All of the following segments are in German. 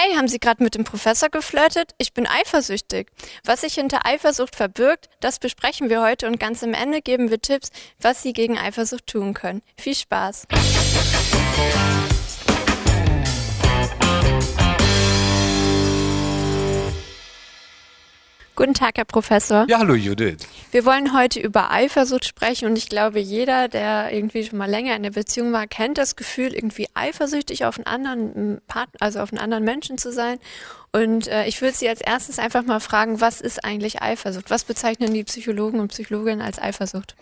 Hey, haben Sie gerade mit dem Professor geflirtet? Ich bin eifersüchtig. Was sich hinter Eifersucht verbirgt, das besprechen wir heute und ganz am Ende geben wir Tipps, was Sie gegen Eifersucht tun können. Viel Spaß! Guten Tag, Herr Professor. Ja, hallo Judith. Wir wollen heute über Eifersucht sprechen und ich glaube, jeder, der irgendwie schon mal länger in der Beziehung war, kennt das Gefühl, irgendwie eifersüchtig auf einen anderen Partner, also auf einen anderen Menschen zu sein. Und äh, ich würde Sie als erstes einfach mal fragen, was ist eigentlich Eifersucht? Was bezeichnen die Psychologen und Psychologinnen als Eifersucht?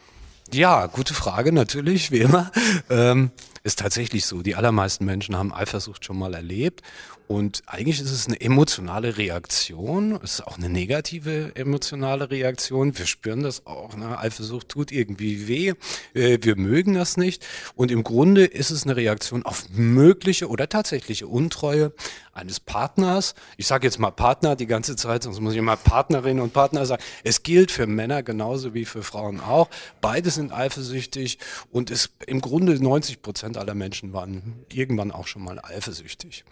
Ja, gute Frage natürlich, wie immer. Ähm, ist tatsächlich so. Die allermeisten Menschen haben Eifersucht schon mal erlebt. Und eigentlich ist es eine emotionale Reaktion. Es ist auch eine negative emotionale Reaktion. Wir spüren das auch. Ne? Eifersucht tut irgendwie weh. Äh, wir mögen das nicht. Und im Grunde ist es eine Reaktion auf mögliche oder tatsächliche Untreue eines Partners. Ich sage jetzt mal Partner die ganze Zeit, sonst muss ich immer Partnerin und Partner sagen. Es gilt für Männer genauso wie für Frauen auch. Beide sind eifersüchtig und ist im Grunde 90 Prozent aller Menschen waren irgendwann auch schon mal eifersüchtig.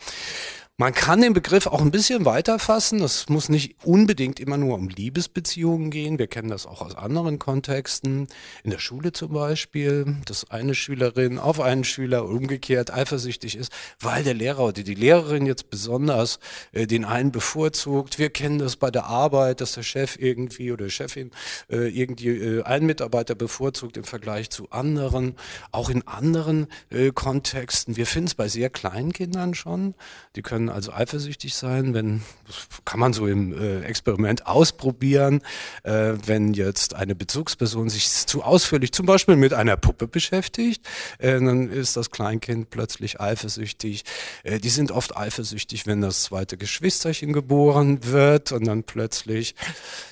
Man kann den Begriff auch ein bisschen weiter fassen. Das muss nicht unbedingt immer nur um Liebesbeziehungen gehen. Wir kennen das auch aus anderen Kontexten. In der Schule zum Beispiel, dass eine Schülerin auf einen Schüler umgekehrt eifersüchtig ist, weil der Lehrer oder die Lehrerin jetzt besonders äh, den einen bevorzugt. Wir kennen das bei der Arbeit, dass der Chef irgendwie oder Chefin äh, irgendwie äh, einen Mitarbeiter bevorzugt im Vergleich zu anderen. Auch in anderen äh, Kontexten. Wir finden es bei sehr kleinen Kindern schon. Die können können also eifersüchtig sein, wenn, kann man so im äh, Experiment ausprobieren, äh, wenn jetzt eine Bezugsperson sich zu ausführlich zum Beispiel mit einer Puppe beschäftigt, äh, dann ist das Kleinkind plötzlich eifersüchtig. Äh, die sind oft eifersüchtig, wenn das zweite Geschwisterchen geboren wird und dann plötzlich,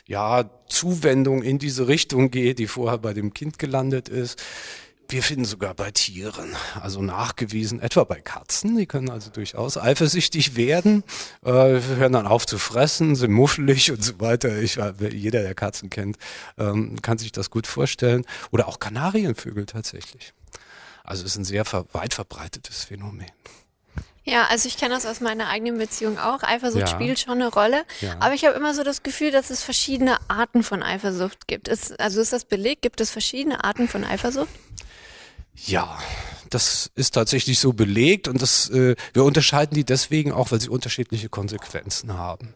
ja, Zuwendung in diese Richtung geht, die vorher bei dem Kind gelandet ist. Wir finden sogar bei Tieren, also nachgewiesen, etwa bei Katzen, die können also durchaus eifersüchtig werden, äh, hören dann auf zu fressen, sind muffelig und so weiter. Ich, jeder, der Katzen kennt, ähm, kann sich das gut vorstellen. Oder auch Kanarienvögel tatsächlich. Also es ist ein sehr weit verbreitetes Phänomen. Ja, also ich kenne das aus meiner eigenen Beziehung auch. Eifersucht ja. spielt schon eine Rolle. Ja. Aber ich habe immer so das Gefühl, dass es verschiedene Arten von Eifersucht gibt. Ist, also ist das belegt? Gibt es verschiedene Arten von Eifersucht? Ja, das ist tatsächlich so belegt und das, äh, wir unterscheiden die deswegen auch, weil sie unterschiedliche Konsequenzen haben.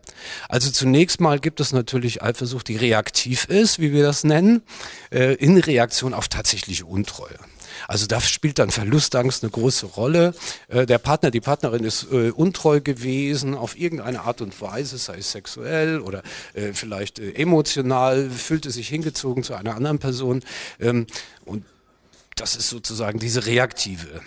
Also zunächst mal gibt es natürlich Eifersucht, die reaktiv ist, wie wir das nennen, äh, in Reaktion auf tatsächliche Untreue. Also da spielt dann Verlustangst eine große Rolle. Äh, der Partner, die Partnerin ist äh, untreu gewesen auf irgendeine Art und Weise, sei es sexuell oder äh, vielleicht äh, emotional, fühlte sich hingezogen zu einer anderen Person. Ähm, und das ist sozusagen diese reaktive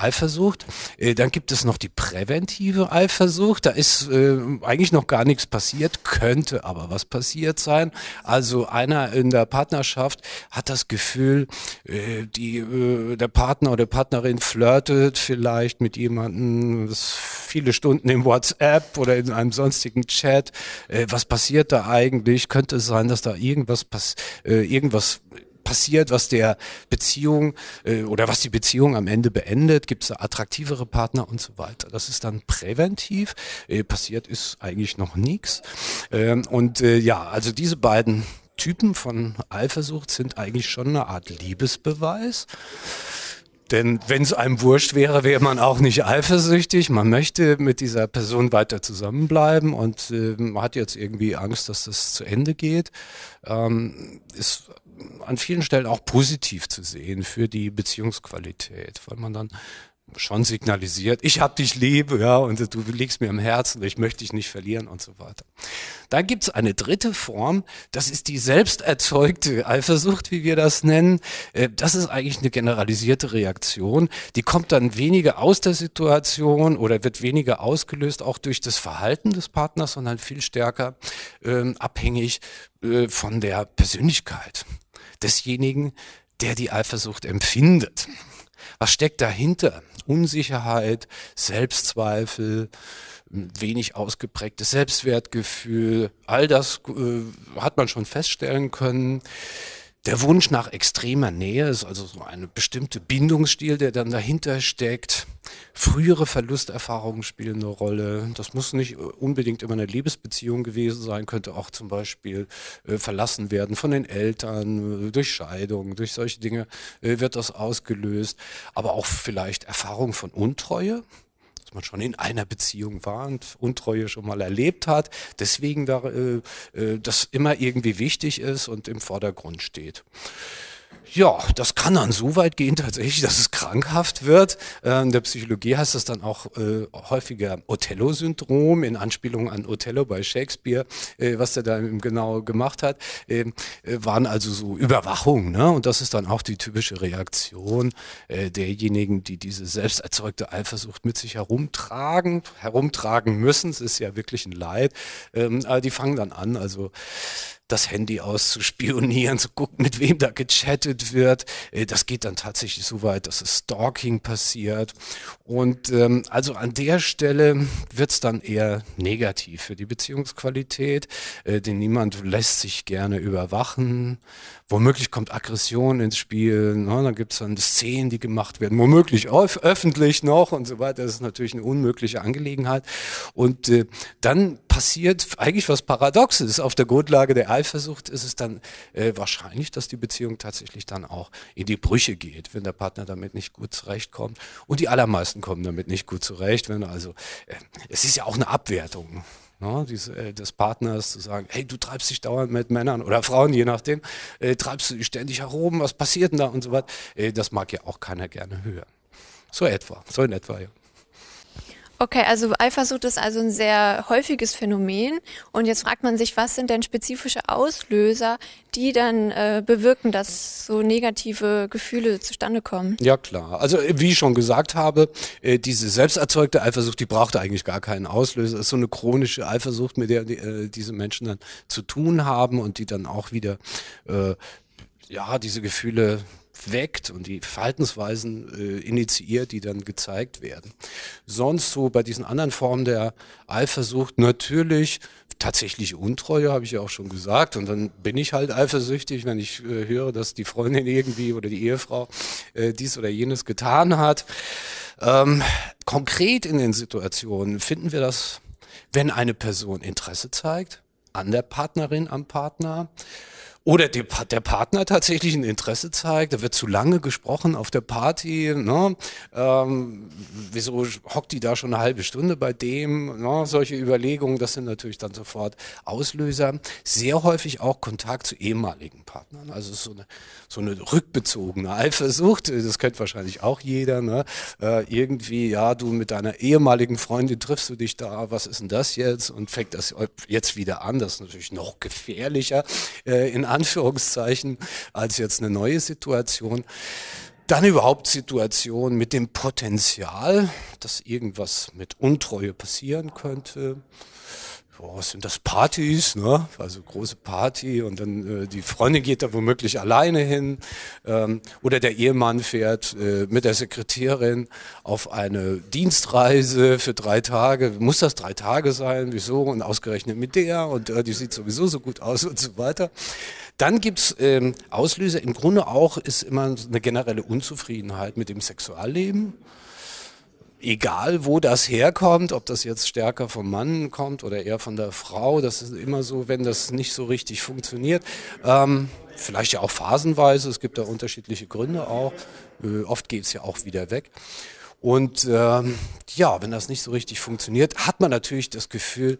Eifersucht. Äh, dann gibt es noch die präventive Eifersucht. Da ist äh, eigentlich noch gar nichts passiert, könnte aber was passiert sein. Also einer in der Partnerschaft hat das Gefühl, äh, die, äh, der Partner oder Partnerin flirtet vielleicht mit jemandem viele Stunden im WhatsApp oder in einem sonstigen Chat. Äh, was passiert da eigentlich? Könnte es sein, dass da irgendwas, äh, irgendwas passiert, was der Beziehung äh, oder was die Beziehung am Ende beendet, gibt es attraktivere Partner und so weiter. Das ist dann präventiv. Äh, passiert ist eigentlich noch nichts. Ähm, und äh, ja, also diese beiden Typen von Eifersucht sind eigentlich schon eine Art Liebesbeweis. Denn wenn es einem wurscht wäre, wäre man auch nicht eifersüchtig. Man möchte mit dieser Person weiter zusammenbleiben und äh, man hat jetzt irgendwie Angst, dass das zu Ende geht. Ähm, ist an vielen Stellen auch positiv zu sehen für die Beziehungsqualität, weil man dann schon signalisiert, ich hab dich lieb, ja, und du liegst mir im Herzen, ich möchte dich nicht verlieren und so weiter. Dann gibt's eine dritte Form, das ist die selbst erzeugte Eifersucht, wie wir das nennen. Äh, das ist eigentlich eine generalisierte Reaktion. Die kommt dann weniger aus der Situation oder wird weniger ausgelöst, auch durch das Verhalten des Partners, sondern viel stärker ähm, abhängig äh, von der Persönlichkeit desjenigen, der die Eifersucht empfindet. Was steckt dahinter? Unsicherheit, Selbstzweifel, wenig ausgeprägtes Selbstwertgefühl, all das äh, hat man schon feststellen können. Der Wunsch nach extremer Nähe ist also so eine bestimmte Bindungsstil, der dann dahinter steckt. Frühere Verlusterfahrungen spielen eine Rolle. Das muss nicht unbedingt immer eine Liebesbeziehung gewesen sein, könnte auch zum Beispiel äh, verlassen werden von den Eltern, äh, durch Scheidung, durch solche Dinge äh, wird das ausgelöst. Aber auch vielleicht Erfahrungen von Untreue, dass man schon in einer Beziehung war und Untreue schon mal erlebt hat, deswegen da, äh, äh, das immer irgendwie wichtig ist und im Vordergrund steht. Ja, das kann dann so weit gehen tatsächlich, dass es krankhaft wird. Äh, in der Psychologie heißt das dann auch äh, häufiger Othello-Syndrom in Anspielung an Othello bei Shakespeare, äh, was er da genau gemacht hat, ähm, äh, waren also so Überwachungen. Ne? Und das ist dann auch die typische Reaktion äh, derjenigen, die diese selbst erzeugte Eifersucht mit sich herumtragen, herumtragen müssen. Es ist ja wirklich ein Leid. Ähm, aber die fangen dann an, also das Handy auszuspionieren, zu gucken, mit wem da gechattet wird. Äh, das geht dann tatsächlich so weit, dass es Stalking passiert. Und ähm, also an der Stelle wird es dann eher negativ für die Beziehungsqualität, äh, denn niemand lässt sich gerne überwachen. Womöglich kommt Aggression ins Spiel, ne? dann gibt es dann Szenen, die gemacht werden, womöglich öffentlich noch und so weiter. Das ist natürlich eine unmögliche Angelegenheit. Und äh, dann passiert eigentlich was Paradoxes. Auf der Grundlage der Eifersucht ist es dann äh, wahrscheinlich, dass die Beziehung tatsächlich dann auch in die Brüche geht, wenn der Partner damit nicht gut zurechtkommt. Und die allermeisten kommen damit nicht gut zurecht. Wenn also, äh, es ist ja auch eine Abwertung ne, diese, äh, des Partners zu sagen, hey, du treibst dich dauernd mit Männern oder Frauen, je nachdem, äh, treibst du dich ständig herum, was passiert denn da und so weiter. Äh, das mag ja auch keiner gerne hören. So etwa, so in etwa, ja. Okay, also Eifersucht ist also ein sehr häufiges Phänomen. Und jetzt fragt man sich, was sind denn spezifische Auslöser, die dann äh, bewirken, dass so negative Gefühle zustande kommen? Ja, klar. Also äh, wie ich schon gesagt habe, äh, diese selbsterzeugte Eifersucht, die braucht eigentlich gar keinen Auslöser. Das ist so eine chronische Eifersucht, mit der die, äh, diese Menschen dann zu tun haben und die dann auch wieder äh, ja, diese Gefühle weckt und die Verhaltensweisen äh, initiiert, die dann gezeigt werden. Sonst so bei diesen anderen Formen der Eifersucht natürlich tatsächlich Untreue, habe ich ja auch schon gesagt. Und dann bin ich halt eifersüchtig, wenn ich äh, höre, dass die Freundin irgendwie oder die Ehefrau äh, dies oder jenes getan hat. Ähm, konkret in den Situationen finden wir das, wenn eine Person Interesse zeigt an der Partnerin, am Partner oder die, der Partner tatsächlich ein Interesse zeigt, da wird zu lange gesprochen auf der Party, ne? ähm, wieso hockt die da schon eine halbe Stunde bei dem, ne? solche Überlegungen, das sind natürlich dann sofort Auslöser. Sehr häufig auch Kontakt zu ehemaligen Partnern, also so eine, so eine rückbezogene Eifersucht, das kennt wahrscheinlich auch jeder, ne? Äh, irgendwie, ja, du mit deiner ehemaligen Freundin triffst du dich da, was ist denn das jetzt und fängt das jetzt wieder an, das ist natürlich noch gefährlicher äh, in Anführungszeichen als jetzt eine neue Situation. Dann überhaupt Situationen mit dem Potenzial, dass irgendwas mit Untreue passieren könnte boah, sind das Partys, ne? Also große Party und dann äh, die Freundin geht da womöglich alleine hin ähm, oder der Ehemann fährt äh, mit der Sekretärin auf eine Dienstreise für drei Tage. Muss das drei Tage sein? Wieso? Und ausgerechnet mit der und äh, die sieht sowieso so gut aus und so weiter. Dann gibt's ähm, Auslöser. Im Grunde auch ist immer eine generelle Unzufriedenheit mit dem Sexualleben egal wo das herkommt, ob das jetzt stärker vom Mann kommt oder eher von der Frau, das ist immer so, wenn das nicht so richtig funktioniert. Ähm, vielleicht ja auch phasenweise, es gibt da unterschiedliche Gründe auch. Äh, oft geht es ja auch wieder weg. Und ähm, ja, wenn das nicht so richtig funktioniert, hat man natürlich das Gefühl,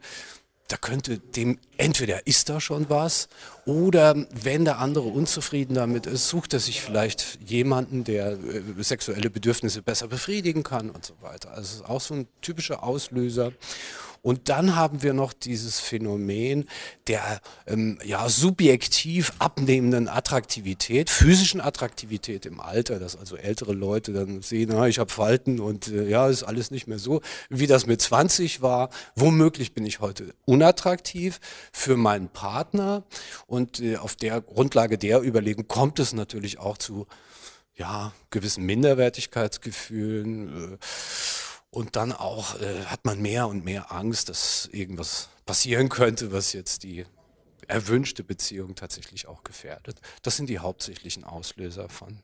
da könnte dem, entweder ist da schon was oder wenn der andere unzufrieden damit ist, sucht er sich vielleicht jemanden, der äh, sexuelle Bedürfnisse besser befriedigen kann und so weiter. Also es ist auch so ein typischer Auslöser. Und dann haben wir noch dieses Phänomen der ähm, ja, subjektiv abnehmenden Attraktivität, physischen Attraktivität im Alter, dass also ältere Leute dann sehen, na, ich habe Falten und äh, ja, ist alles nicht mehr so, wie das mit 20 war. Womöglich bin ich heute unattraktiv für meinen Partner und äh, auf der Grundlage der Überlegung kommt es natürlich auch zu ja, gewissen Minderwertigkeitsgefühlen. Äh, und dann auch äh, hat man mehr und mehr Angst, dass irgendwas passieren könnte, was jetzt die erwünschte Beziehung tatsächlich auch gefährdet. Das sind die hauptsächlichen Auslöser von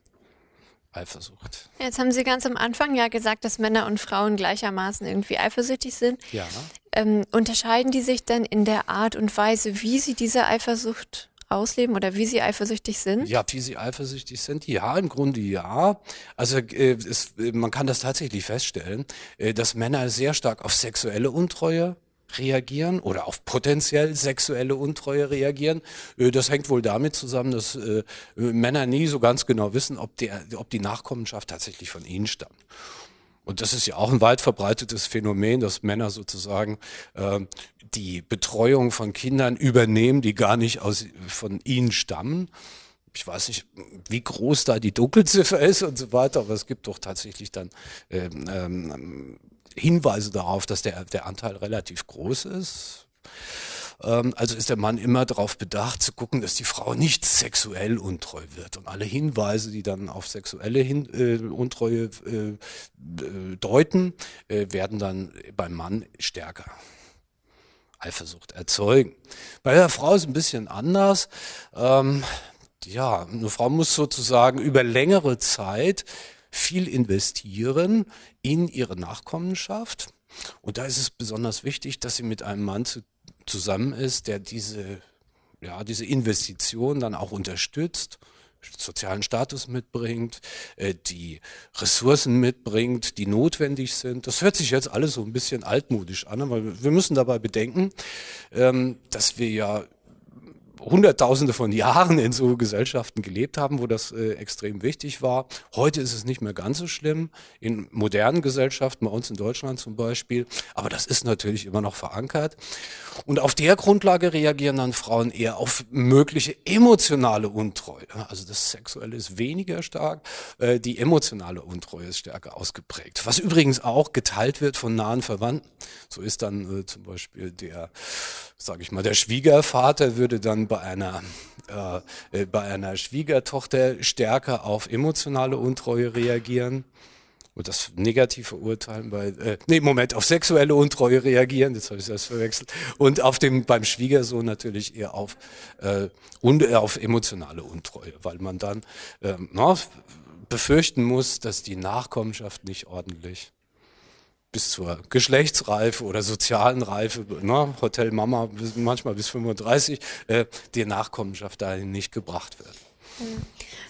Eifersucht. Jetzt haben Sie ganz am Anfang ja gesagt, dass Männer und Frauen gleichermaßen irgendwie eifersüchtig sind. Ja. Ähm, unterscheiden die sich denn in der Art und Weise, wie sie diese Eifersucht ausleben oder wie sie eifersüchtig sind? Ja, wie sie eifersüchtig sind? Ja, im Grunde ja. Also äh, es, man kann das tatsächlich feststellen, äh, dass Männer sehr stark auf sexuelle Untreue reagieren oder auf potenziell sexuelle Untreue reagieren. Äh, das hängt wohl damit zusammen, dass äh, Männer nie so ganz genau wissen, ob, der, ob die Nachkommenschaft tatsächlich von ihnen stammt. Und das ist ja auch ein weit verbreitetes Phänomen, dass Männer sozusagen äh, die Betreuung von Kindern übernehmen, die gar nicht aus, von ihnen stammen. Ich weiß nicht, wie groß da die Dunkelziffer ist und so weiter, aber es gibt doch tatsächlich dann ähm, ähm, Hinweise darauf, dass der, der Anteil relativ groß ist. Ähm, also ist der Mann immer darauf bedacht zu gucken, dass die Frau nicht sexuell untreu wird. Und alle Hinweise, die dann auf sexuelle Hin äh, Untreue äh, deuten, äh, werden dann beim Mann stärker. Eifersucht erzeugen. Bei der Frau ist es ein bisschen anders. Ähm, ja, eine Frau muss sozusagen über längere Zeit viel investieren in ihre Nachkommenschaft. Und da ist es besonders wichtig, dass sie mit einem Mann zu, zusammen ist, der diese, ja, diese Investition dann auch unterstützt, sozialen Status mitbringt, äh, die Ressourcen mitbringt, die notwendig sind. Das hört sich jetzt alles so ein bisschen altmodisch an, aber wir müssen dabei bedenken, ähm, dass wir ja Hunderttausende von Jahren in so Gesellschaften gelebt haben, wo das äh, extrem wichtig war. Heute ist es nicht mehr ganz so schlimm, in modernen Gesellschaften, bei uns in Deutschland zum Beispiel, aber das ist natürlich immer noch verankert. Und auf der Grundlage reagieren dann Frauen eher auf mögliche emotionale Untreue. Also das Sexuelle ist weniger stark, äh, die emotionale Untreue ist stärker ausgeprägt. Was übrigens auch geteilt wird von nahen Verwandten. So ist dann äh, zum Beispiel der, sage ich mal, der Schwiegervater würde dann bei einer äh, bei einer Schwiegertochter stärker auf emotionale Untreue reagieren und das negativ verurteilen bei, äh, nee, Moment, auf sexuelle Untreue reagieren, jetzt habe ich das verwechselt, und auf dem, beim Schwiegersohn natürlich eher auf, äh, und, äh, auf emotionale Untreue, weil man dann äh, na, befürchten muss, dass die Nachkommenschaft nicht ordentlich bis zur Geschlechtsreife oder sozialen Reife, ne, Hotel Mama manchmal bis 35, äh, die Nachkommenschaft dahin nicht gebracht wird.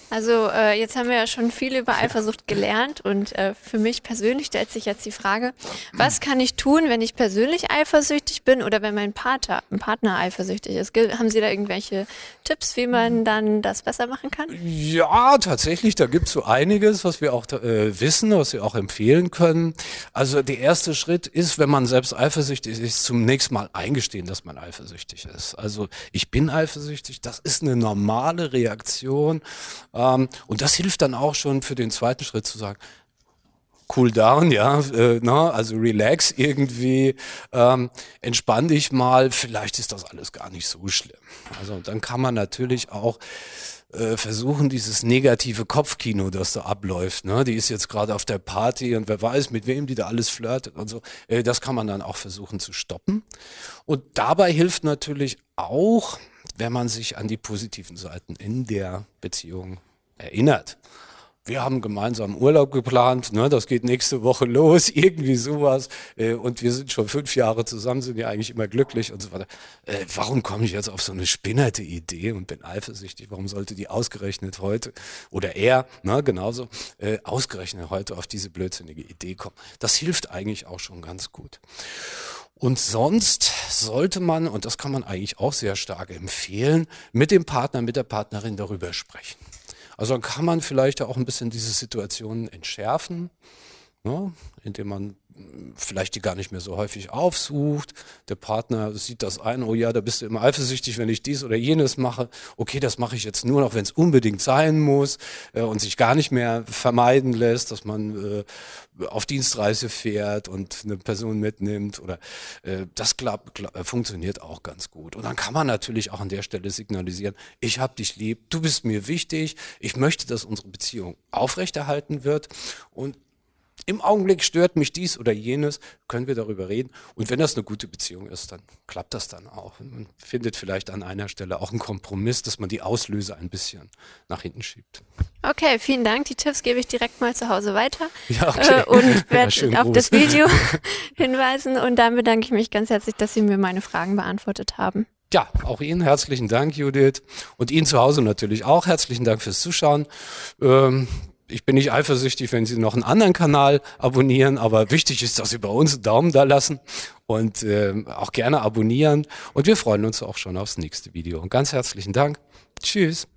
Mhm. Also äh, jetzt haben wir ja schon viel über Eifersucht gelernt und äh, für mich persönlich stellt sich jetzt die Frage, was kann ich tun, wenn ich persönlich eifersüchtig bin oder wenn mein Partner, ein Partner eifersüchtig ist? Haben Sie da irgendwelche Tipps, wie man dann das besser machen kann? Ja, tatsächlich, da gibt es so einiges, was wir auch äh, wissen, was wir auch empfehlen können. Also der erste Schritt ist, wenn man selbst eifersüchtig ist, zunächst mal eingestehen, dass man eifersüchtig ist. Also ich bin eifersüchtig, das ist eine normale Reaktion und das hilft dann auch schon für den zweiten Schritt zu sagen, cool down, ja, äh, na, ne, also relax irgendwie, ähm, entspann dich mal, vielleicht ist das alles gar nicht so schlimm. Also dann kann man natürlich auch äh, versuchen, dieses negative Kopfkino, das da abläuft, ne, die ist jetzt gerade auf der Party und wer weiß, mit wem die da alles flirtet und so, äh, das kann man dann auch versuchen zu stoppen. Und dabei hilft natürlich auch, wenn man sich an die positiven Seiten in der Beziehung erinnert. Wir haben gemeinsam Urlaub geplant, ne, das geht nächste Woche los, irgendwie sowas. Äh, und wir sind schon fünf Jahre zusammen, sind ja eigentlich immer glücklich und so weiter. Äh, warum komme ich jetzt auf so eine spinnerte Idee und bin eifersüchtig? Warum sollte die ausgerechnet heute oder er, ne, genauso, äh, ausgerechnet heute auf diese blödsinnige Idee kommen? Das hilft eigentlich auch schon ganz gut. Und sonst sollte man, und das kann man eigentlich auch sehr stark empfehlen, mit dem Partner, mit der Partnerin darüber sprechen. Also dann kann man vielleicht auch ein bisschen diese Situation entschärfen, ne, indem man vielleicht die gar nicht mehr so häufig aufsucht. Der Partner sieht das ein, oh ja, da bist du immer eifersüchtig, wenn ich dies oder jenes mache. Okay, das mache ich jetzt nur noch, wenn es unbedingt sein muss äh, und sich gar nicht mehr vermeiden lässt, dass man äh, auf Dienstreise fährt und eine Person mitnimmt oder äh, das klappt, klappt, funktioniert auch ganz gut. Und dann kann man natürlich auch an der Stelle signalisieren, ich habe dich lieb, du bist mir wichtig, ich möchte, dass unsere Beziehung aufrechterhalten wird und Im Augenblick stört mich dies oder jenes, können wir darüber reden. Und wenn das eine gute Beziehung ist, dann klappt das dann auch. Man findet vielleicht an einer Stelle auch einen Kompromiss, dass man die Auslöse ein bisschen nach hinten schiebt. Okay, vielen Dank. Die Tipps gebe ich direkt mal zu Hause weiter. Ja, okay. Äh, und werde Ja, auf das Video hinweisen. Und dann bedanke ich mich ganz herzlich, dass Sie mir meine Fragen beantwortet haben. Ja, auch Ihnen herzlichen Dank, Judith. Und Ihnen zu Hause natürlich auch herzlichen Dank fürs Zuschauen. Ähm, ich bin nicht eifersüchtig, wenn Sie noch einen anderen Kanal abonnieren, aber wichtig ist, dass Sie bei uns einen Daumen da lassen und ähm, auch gerne abonnieren. Und wir freuen uns auch schon aufs nächste Video. Und ganz herzlichen Dank. Tschüss.